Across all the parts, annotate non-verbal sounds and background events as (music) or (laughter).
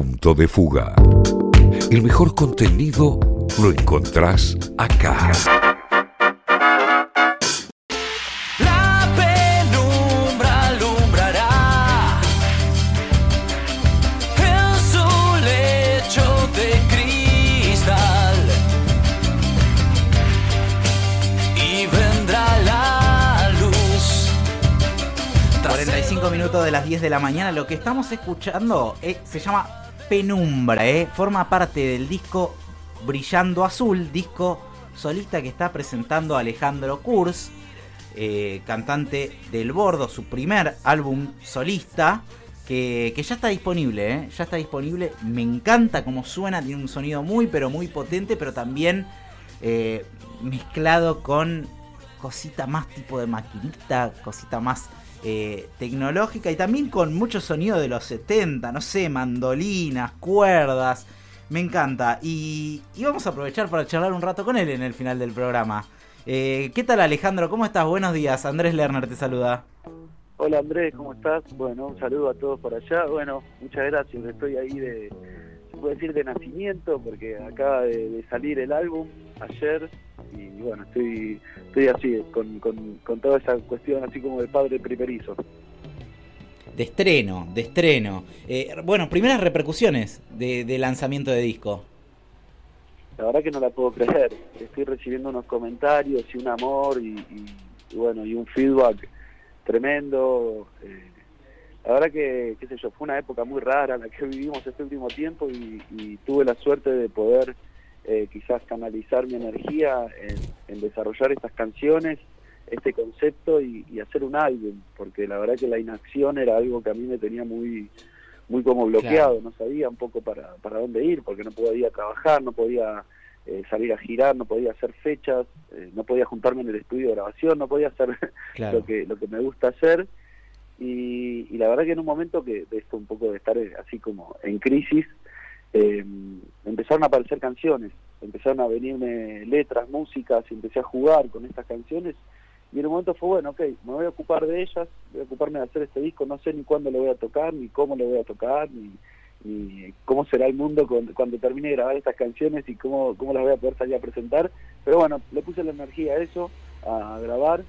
Punto de Fuga. El mejor contenido lo encontrás acá. La penumbra alumbrará en su lecho de cristal y vendrá la luz. tras 45 minutos de las 10 de la mañana. Lo que estamos escuchando eh, se llama Penumbra, eh. forma parte del disco Brillando Azul, disco solista que está presentando Alejandro Kurz, eh, cantante del Bordo, su primer álbum solista. Que, que ya está disponible, eh, ya está disponible. Me encanta cómo suena, tiene un sonido muy, pero muy potente, pero también eh, mezclado con cosita más tipo de maquinita, cosita más eh, tecnológica y también con mucho sonido de los 70, no sé, mandolinas, cuerdas. Me encanta. Y, vamos a aprovechar para charlar un rato con él en el final del programa. Eh, ¿Qué tal Alejandro? ¿Cómo estás? Buenos días. Andrés Lerner te saluda. Hola Andrés, ¿cómo estás? Bueno, un saludo a todos por allá. Bueno, muchas gracias. Estoy ahí de, se decir, de nacimiento, porque acaba de salir el álbum ayer. Y bueno, estoy estoy así, con, con, con toda esa cuestión así como de padre primerizo. De estreno, de estreno. Eh, bueno, primeras repercusiones de, de lanzamiento de disco. La verdad que no la puedo creer. Estoy recibiendo unos comentarios y un amor y, y- y bueno, y un feedback tremendo. Eh, la verdad que, qué sé yo, fue una época muy rara la que vivimos este último tiempo y, y tuve la suerte de poder eh, quizás canalizar mi energía en, en desarrollar estas canciones, este concepto y, y hacer un álbum, porque la verdad que la inacción era algo que a mí me tenía muy muy como bloqueado, no sabía un poco para, para dónde ir, porque no podía trabajar, no podía eh, salir a girar, no podía hacer fechas, eh, no podía juntarme en el estudio de grabación, no podía hacer (laughs) Claro. lo que lo que me gusta hacer y, y la verdad que en un momento que de esto un poco de estar eh, así como en crisis eh, empezaron a aparecer canciones empezaron a venirme letras músicas empecé a jugar con estas canciones y en un momento fue bueno ok me voy a ocupar de ellas voy a ocuparme de hacer este disco no sé ni cuándo lo voy a tocar ni cómo lo voy a tocar ni cómo será el mundo con- cuando termine de grabar estas canciones y cómo, cómo las voy a poder salir a presentar. Pero bueno, le puse la energía a eso, a grabar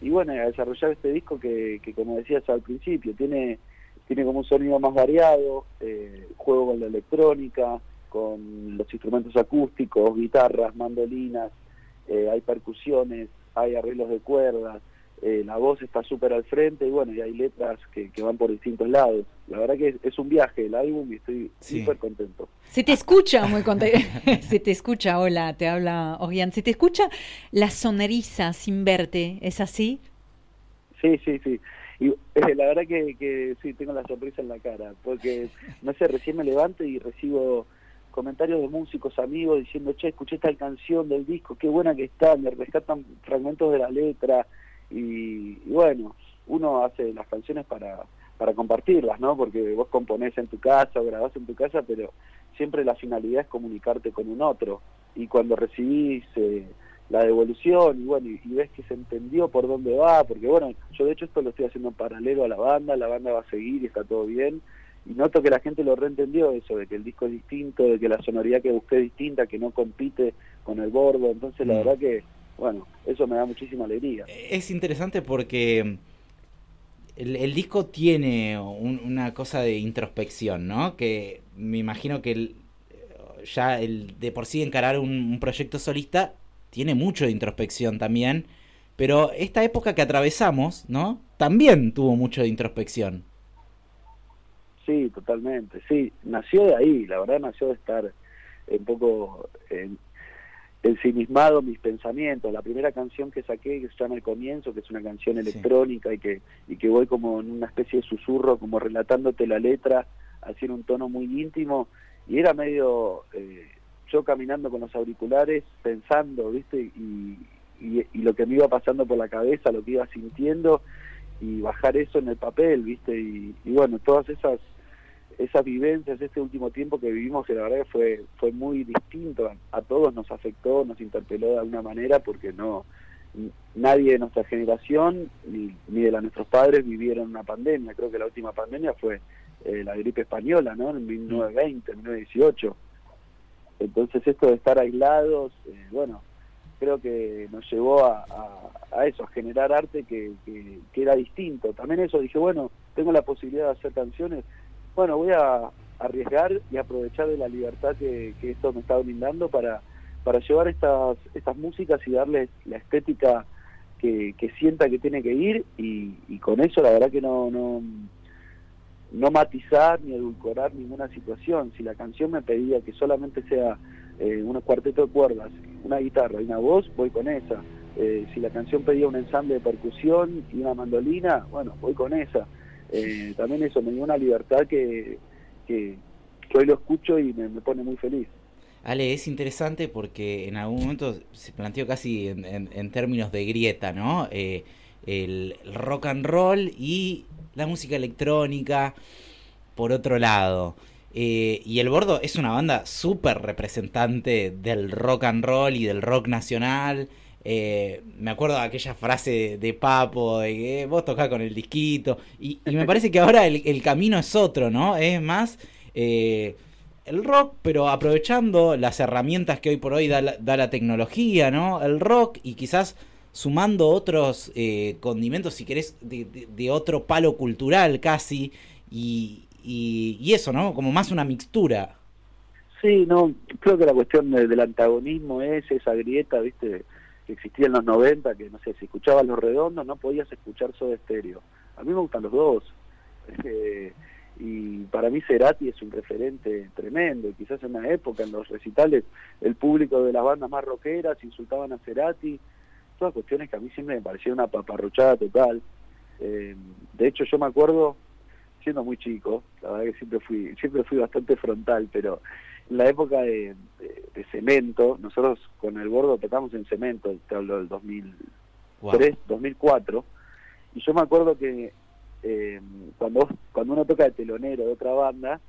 y bueno, a desarrollar este disco que, que como decías al principio, tiene, tiene como un sonido más variado, eh, juego con la electrónica, con los instrumentos acústicos, guitarras, mandolinas, eh, hay percusiones, hay arreglos de cuerdas, eh, la voz está súper al frente y bueno, y hay letras que, que van por distintos lados. La verdad que es, es un viaje el álbum y estoy Sí. súper contento. Se te escucha muy contento. (laughs) Se te escucha, hola, te habla Ogian. Se te escucha la soneriza sin verte, ¿es así? Sí, sí, sí. Y eh, la verdad que, que sí, tengo la sonrisa en la cara, porque, no sé, recién me levanto y recibo comentarios de músicos, amigos, diciendo, che, escuché esta canción del disco, qué buena que está, me rescatan fragmentos de la letra, y, y bueno, uno hace las canciones para, para compartirlas, ¿no? Porque vos componés en tu casa o grabás en tu casa, pero siempre la finalidad es comunicarte con un otro, y cuando recibís... eh, la devolución y bueno, y, y ves que se entendió por dónde va, porque bueno, yo de hecho esto lo estoy haciendo en paralelo a la banda, la banda va a seguir y está todo bien, y noto que la gente lo reentendió eso, de que el disco es distinto, de que la sonoridad que busqué es distinta, que no compite con el bordo, entonces la Mm. verdad que, bueno, eso me da muchísima alegría. Es interesante porque el, el disco tiene un- una cosa de introspección, ¿no? Que me imagino que el- ya el de por sí encarar un, un proyecto solista tiene mucho de introspección también, pero esta época que atravesamos, ¿no? También tuvo mucho de introspección. Sí, totalmente, sí, nació de ahí, la verdad nació de estar un poco en, ensimismado mis pensamientos. La primera canción que saqué, que se llama El Comienzo, que es una canción Sí. electrónica y que y que voy como en una especie de susurro, como relatándote la letra, así en un tono muy íntimo, y era medio eh, yo caminando con los auriculares, pensando, ¿viste? Y, y, y lo que me iba pasando por la cabeza, lo que iba sintiendo, y bajar eso en el papel, ¿viste? Y, y bueno, todas esas esas vivencias, este último tiempo que vivimos, que la verdad que fue, fue muy distinto, a, a todos nos afectó, nos interpeló de alguna manera, porque no nadie de nuestra generación, ni, ni de la nuestros padres vivieron una pandemia. Creo que la última pandemia fue eh, la gripe española, ¿no? En 1920, 1918. Entonces esto de estar aislados, eh, bueno, creo que nos llevó a, a, eso, a generar arte que, que, era distinto. También eso, dije, bueno, tengo la posibilidad de hacer canciones, bueno, voy a arriesgar y aprovechar de la libertad que, que esto me está brindando para, para llevar estas, estas músicas y darles la estética que, que sienta que tiene que ir y, y con eso la verdad que no, no, no matizar ni edulcorar ninguna situación. Si la canción me pedía que solamente sea eh, un cuarteto de cuerdas, una guitarra y una voz, voy con esa. Eh, si la canción pedía un ensamble de percusión y una mandolina, bueno, voy con esa. Eh, también eso me dio una libertad que, que, hoy lo escucho y me, me, pone muy feliz. Ale, es interesante porque en algún momento se planteó casi en términos de grieta, ¿no? Eh, el rock and roll y la música electrónica por otro lado. Eh, y El Bordo es una banda súper representante del rock and roll y del rock nacional. Eh, me acuerdo de aquella frase de Papo, de que vos tocás con el disquito. Y, me parece que ahora el, el, camino es otro, ¿no? Es más eh, el rock, pero aprovechando las herramientas que hoy por hoy da la tecnología, ¿no? El rock y quizás sumando otros eh, condimentos, si querés, de, otro palo cultural casi, y, y, y, eso, ¿no? Como más una mixtura. Sí, no, creo que la cuestión de, del antagonismo es esa grieta, ¿viste? Que existía en los 90, que no sé, si escuchabas Los Redondos no podías escuchar Soda Estéreo. A mí me gustan los dos. Y para mí Cerati es un referente tremendo, y quizás en una época, en los recitales, el público de las bandas más rockeras insultaban a Cerati, todas cuestiones que a mí siempre me parecieron una paparruchada total. Eh, de hecho, yo me acuerdo, siendo muy chico, la verdad que siempre fui, siempre fui bastante frontal, pero en la época de, de, de cemento, nosotros con el gordo tocamos en cemento, te hablo del 2003, wow. 2004, y yo me acuerdo que eh, cuando cuando uno toca de telonero de otra banda,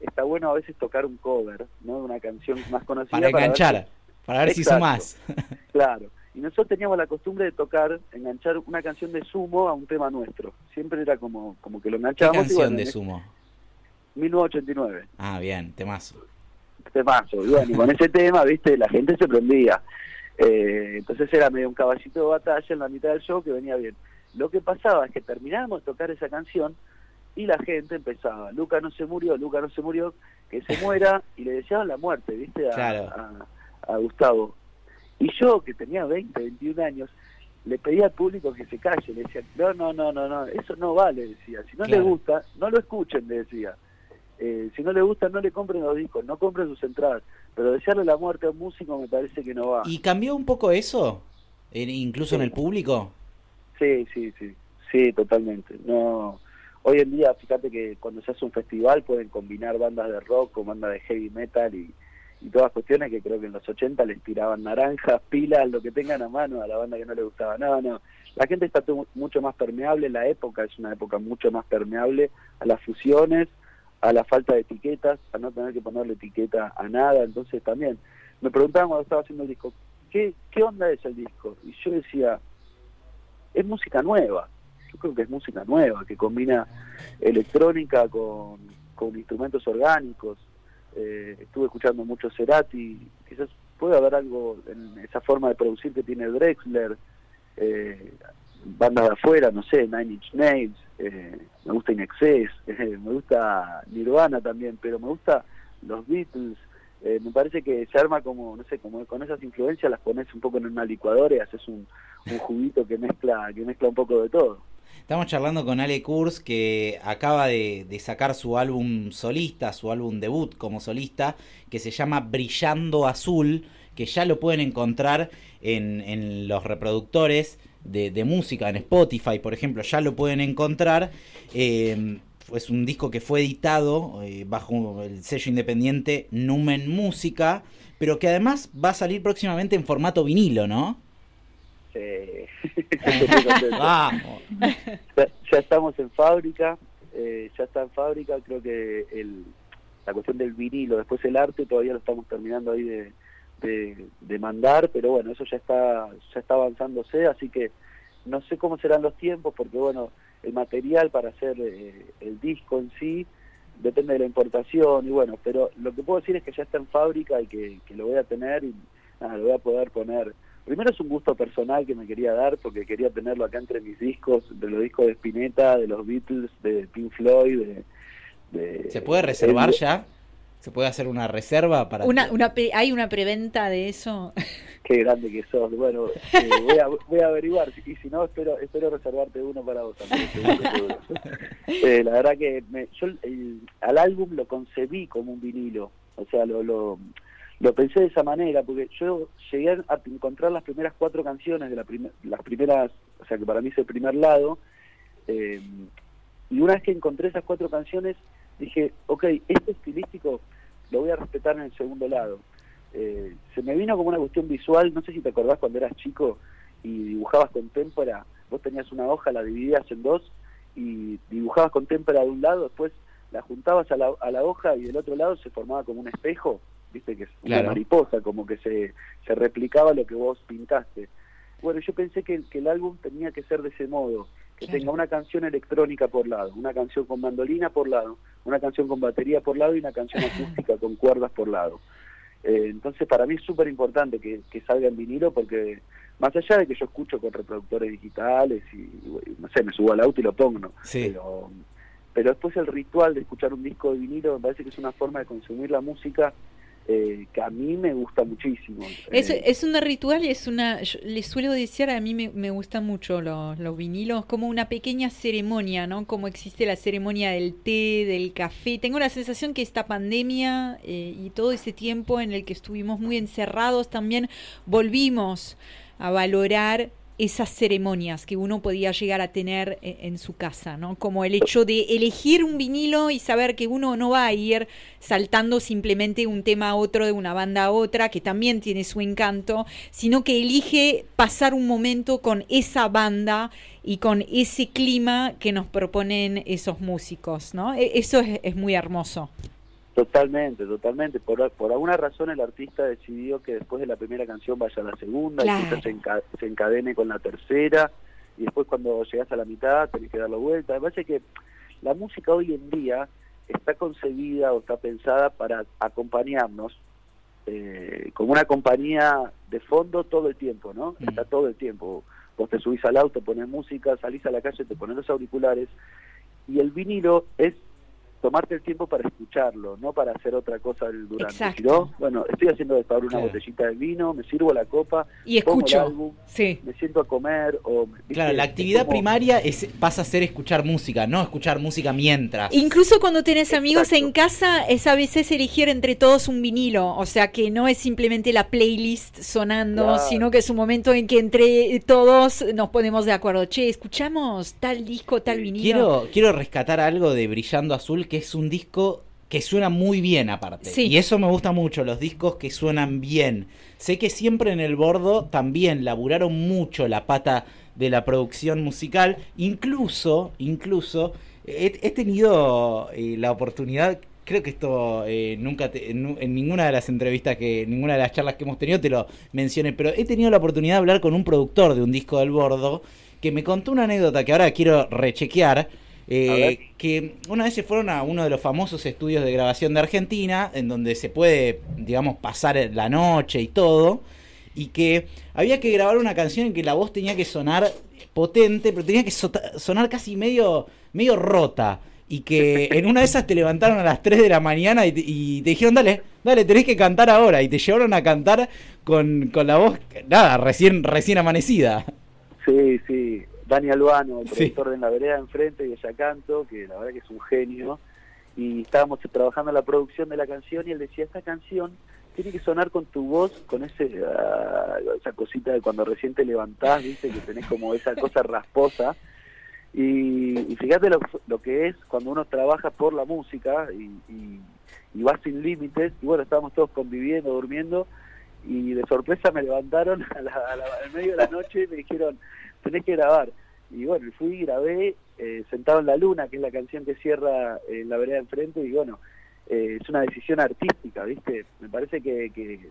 está bueno a veces tocar un cover, ¿no? De una canción más conocida. Para enganchar, para ver, si, para ver si sumás. claro. Y nosotros teníamos la costumbre de tocar, enganchar una canción de Sumo a un tema nuestro. Siempre era como, como que lo enganchábamos. ¿Qué canción bueno, de Sumo? 1989. Ah, bien, temazo. Temazo. Y bueno, y con ese tema, viste, la gente se prendía. Eh, entonces era medio un caballito de batalla en la mitad del show que venía bien. Lo que pasaba es que terminábamos de tocar esa canción y la gente empezaba, Luca no se murió, Luca no se murió, que se muera, y le deseaban la muerte, ¿viste? A, claro. a, a Gustavo. Y yo, que tenía 20, 21 años, le pedía al público que se calle, le decía, no, no, no, no, no, eso no vale, decía, si no claro. le gusta, no lo escuchen, le decía. Eh, si no le gusta, no le compren los discos, no compren sus entradas, pero desearle la muerte a un músico me parece que no va. ¿Y cambió un poco eso? ¿Incluso sí. en el público? Sí, sí, sí, sí, totalmente. No, hoy en día, fíjate que cuando se hace un festival pueden combinar bandas de rock con bandas de heavy metal y, y todas cuestiones que creo que en los 80 les tiraban naranjas, pilas, lo que tengan a mano a la banda que no le gustaba. No, no, la gente está mucho más permeable, la época es una época mucho más permeable a las fusiones, a la falta de etiquetas, a no tener que ponerle etiqueta a nada, entonces también me preguntaban cuando estaba haciendo el disco, ¿qué, qué onda es el disco? Y yo decía, es música nueva, yo creo que es música nueva, que combina electrónica con, con instrumentos orgánicos, eh, estuve escuchando mucho Cerati, quizás puede haber algo en esa forma de producir que tiene Drexler, eh, bandas de afuera, no sé, Nine Inch Nails, eh, me gusta In Excess, (laughs) me gusta Nirvana también, pero me gusta los Beatles, eh, me parece que se arma como, no sé, como con esas influencias las pones un poco en una licuadora y haces un, un juguito que mezcla, que mezcla un poco de todo. Estamos charlando con Ale Kurz que acaba de, sacar su álbum solista, su álbum debut como solista, que se llama Brillando Azul, que ya lo pueden encontrar en, los reproductores de, de, música, en Spotify, por ejemplo, ya lo pueden encontrar. Eh, es un disco que fue editado eh, bajo el sello independiente Numen Música, pero que además va a salir próximamente en formato vinilo, ¿no? Sí. (laughs) Vamos. Ya, ya, estamos en fábrica, eh, ya está en fábrica, creo que el, la cuestión del vinilo, después el arte todavía lo estamos terminando ahí de, de, de, mandar, pero bueno, eso ya está, ya está avanzándose, así que no sé cómo serán los tiempos, porque bueno, el material para hacer eh, el disco en sí depende de la importación y bueno, pero lo que puedo decir es que ya está en fábrica y que, que lo voy a tener y nada, lo voy a poder poner. Primero es un gusto personal que me quería dar porque quería tenerlo acá entre mis discos, de los discos de Spinetta, de los Beatles, de Pink Floyd, de... de ¿Se puede reservar el- ya? ¿Se puede hacer una reserva para Una, una pre- ¿Hay una preventa de eso? (laughs) Qué grande que sos. Bueno, eh, voy, a, voy a averiguar y si no, espero espero reservarte uno para vos también. seguro, seguro. (laughs) Eh, la verdad que me- yo el- al álbum lo concebí como un vinilo. O sea, lo, lo, lo pensé de esa manera porque yo llegué a encontrar las primeras cuatro canciones de la las primeras, o sea, que para mí es el primer lado. eh, y una vez que encontré esas cuatro canciones, dije, ok, este estilístico lo voy a respetar en el segundo lado. Eh, se me vino como una cuestión visual, no sé si te acordás cuando eras chico y dibujabas con témpera, vos tenías una hoja, la dividías en dos y dibujabas con témpera de un lado, después la juntabas a la, a la hoja y del otro lado se formaba como un espejo, viste que es una Claro. mariposa, como que se, se replicaba lo que vos pintaste. Bueno, yo pensé que, que el álbum tenía que ser de ese modo, que Claro. tenga una canción electrónica por lado, una canción con mandolina por lado, una canción con batería por lado y una canción (laughs) acústica con cuerdas por lado. Eh, entonces para mí es súper importante que, que salga en vinilo porque más allá de que yo escucho con reproductores digitales y, y, no sé, me subo al auto y lo pongo, ¿no? Sí. pero, pero después el ritual de escuchar un disco de vinilo me parece que es una forma de consumir la música eh, que a mí me gusta muchísimo. Es, Eh, es una ritual, es una, yo les suelo decir, a mí me, me gustan mucho los, los vinilos, como una pequeña ceremonia, ¿no? Como existe la ceremonia del té, del café. Tengo la sensación que esta pandemia eh, y todo ese tiempo en el que estuvimos muy encerrados, también volvimos a valorar esas ceremonias que uno podía llegar a tener e- en su casa, ¿no? Como el hecho de elegir un vinilo y saber que uno no va a ir saltando simplemente un tema a otro, de una banda a otra, que también tiene su encanto, sino que elige pasar un momento con esa banda y con ese clima que nos proponen esos músicos, ¿no? E- Eso es, es muy hermoso. Totalmente, totalmente. Por, por alguna razón el artista decidió que después de la primera canción vaya a la segunda Claro. y quizás se, enca- se encadene con la tercera y después cuando llegas a la mitad tenés que dar la vuelta. Me parece que la música hoy en día está concebida o está pensada para acompañarnos eh, como una compañía de fondo todo el tiempo, ¿no? Mm. Está todo el tiempo. Vos te subís al auto, pones música, salís a la calle, te pones los auriculares y el vinilo es tomarte el tiempo para escucharlo, no para hacer otra cosa del durante. Exacto. Si no, bueno, estoy haciendo de una Claro. botellita de vino, me sirvo la copa, Y pongo el escucho. álbum, Sí. me siento a comer o... ¿viste? Claro, la Es actividad como- primaria es, pasa a ser escuchar música, no escuchar música mientras. Incluso cuando tenés amigos Exacto. en casa, es a veces elegir entre todos un vinilo. O sea que no es simplemente la playlist sonando, Claro. sino que es un momento en que entre todos nos ponemos de acuerdo. Che, escuchamos tal disco, tal Sí. vinilo. Quiero, quiero rescatar algo de Brillando Azul, que es un disco que suena muy bien aparte. Sí. Y eso me gusta mucho, los discos que suenan bien. Sé que siempre en el bordo también laburaron mucho la pata de la producción musical. Incluso, incluso, he, he tenido eh, la oportunidad, creo que esto eh, nunca te- en, en ninguna de las entrevistas que, ninguna de las charlas que hemos tenido te lo mencioné, pero he tenido la oportunidad de hablar con un productor de un disco del bordo que me contó una anécdota que ahora quiero rechequear. Eh, que una vez se fueron a uno de los famosos estudios de grabación de Argentina, en donde se puede, digamos, pasar la noche y todo, y que había que grabar una canción en que la voz tenía que sonar potente, pero tenía que sonar casi medio, medio rota. Y que (laughs) en una de esas te levantaron a las 3 de la mañana y te, y te dijeron, dale, dale, tenés que cantar ahora. Y te llevaron a cantar con, con la voz, nada, recién, recién amanecida. Sí, sí. Dani Albano, el Sí. productor de En la Vereda Enfrente y ella canto, que la verdad que es un genio. Y estábamos trabajando en la producción de la canción y él decía, esta canción tiene que sonar con tu voz, con ese ah, esa cosita de cuando recién te levantás, viste, que tenés como esa cosa rasposa. Y, y fíjate lo, lo que es cuando uno trabaja por la música y, y, y va sin límites. Y bueno, estábamos todos conviviendo, durmiendo, y de sorpresa me levantaron a la, a la- al medio de la noche y me dijeron, tenés que grabar. Y bueno, fui y grabé eh, Sentado en la Luna, que es la canción que cierra eh, La Vereda de Enfrente, y bueno, eh, es una decisión artística, ¿viste? Me parece que, que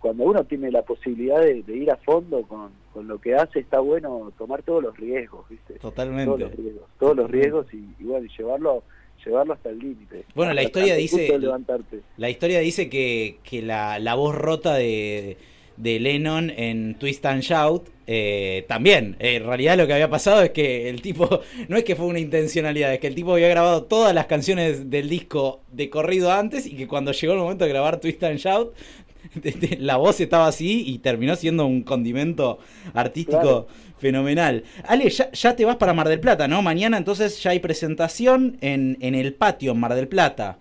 cuando uno tiene la posibilidad de, de ir a fondo con, con lo que hace, está bueno tomar todos los riesgos, ¿viste? Todos Totalmente. los riesgos, todos los riesgos y, y bueno, y llevarlo llevarlo hasta el límite. Bueno, la historia dice- levantarte. La historia dice que, que la, la voz rota de, de Lennon en Twist and Shout eh, también. En realidad lo que había pasado es que el tipo, (laughs) no es que fue una intencionalidad, es que el tipo había grabado todas las canciones del disco de corrido antes y que cuando llegó el momento de grabar Twist and Shout, (laughs) la voz estaba así y terminó siendo un condimento artístico Claro. fenomenal. Ale, ya, ya te vas para Mar del Plata, ¿no? Mañana entonces ya hay presentación en, en el patio en Mar del Plata.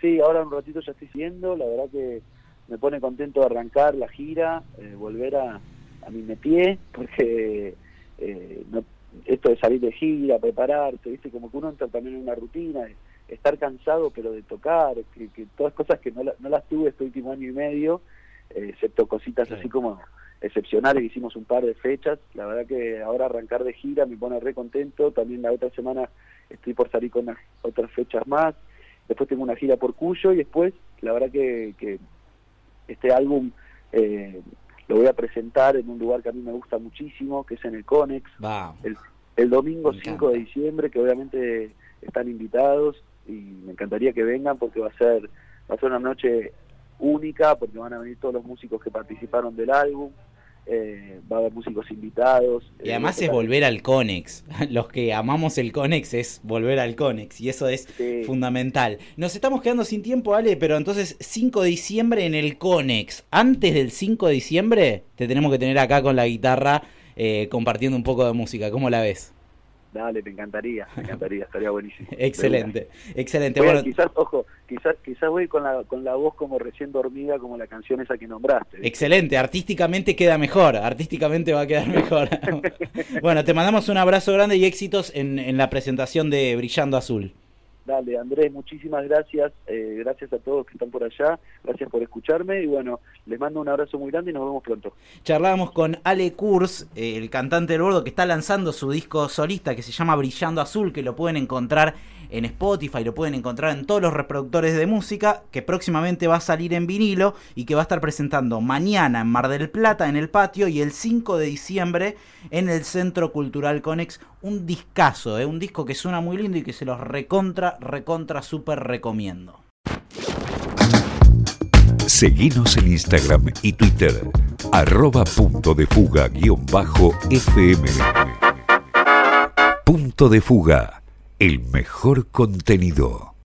Sí, ahora un ratito ya estoy siguiendo, la verdad que me pone contento de arrancar la gira, eh, volver a, a mi métier, (laughs) porque eh, no- esto de salir de gira, prepararse, ¿viste? como que uno entra también en una rutina, de estar cansado pero de tocar, que, que todas cosas que no, la- no las tuve este último año y medio, eh, excepto cositas así como excepcionales, hicimos un par de fechas, la verdad que ahora arrancar de gira me pone re contento, también la otra semana estoy por salir con unas otras fechas más, después tengo una gira por Cuyo y después la verdad que, que este álbum eh, lo voy a presentar en un lugar que a mí me gusta muchísimo, que es en el Conex, Va. el, el domingo Me 5 de diciembre, que obviamente están invitados y me encantaría que vengan porque va a ser va a ser una noche única porque van a venir todos los músicos que participaron del álbum, eh, va a haber músicos invitados. Y eh, además es volver al Conex. (laughs) Los que amamos el Conex es volver al Conex. Y eso es Sí. fundamental. Nos estamos quedando sin tiempo, Ale, pero entonces 5 de diciembre en el Conex. Antes del 5 de diciembre te tenemos que tener acá con la guitarra eh, compartiendo un poco de música. ¿Cómo la ves? Dale, me encantaría, me encantaría, estaría buenísimo. (laughs) Excelente, excelente. Bueno, quizás, ojo, quizás, quizás voy con la, con la voz como recién dormida, como la canción esa que nombraste. ¿viste? excelente. Artísticamente queda mejor. Artísticamente va a quedar mejor. (laughs) bueno, te mandamos un abrazo grande y éxitos en, en la presentación de Brillando Azul. Dale, Andrés, muchísimas gracias. eh, gracias a todos que están por allá. Gracias por escucharme. Y bueno, les mando un abrazo muy grande y nos vemos pronto. Charlábamos con Ale Kurz, el cantante del bordo que está lanzando su disco solista que se llama Brillando Azul, que lo pueden encontrar en Spotify, lo pueden encontrar en todos los reproductores de música, que próximamente va a salir en vinilo y que va a estar presentando mañana en Mar del Plata en el patio y el 5 de diciembre en el Centro Cultural Conex. Un discazo, eh, un disco que suena muy lindo y que se los recontra, recontra, súper recomiendo. Seguinos en Instagram y Twitter, arroba punto de fuga guion bajo FM. Punto de fuga, el mejor contenido.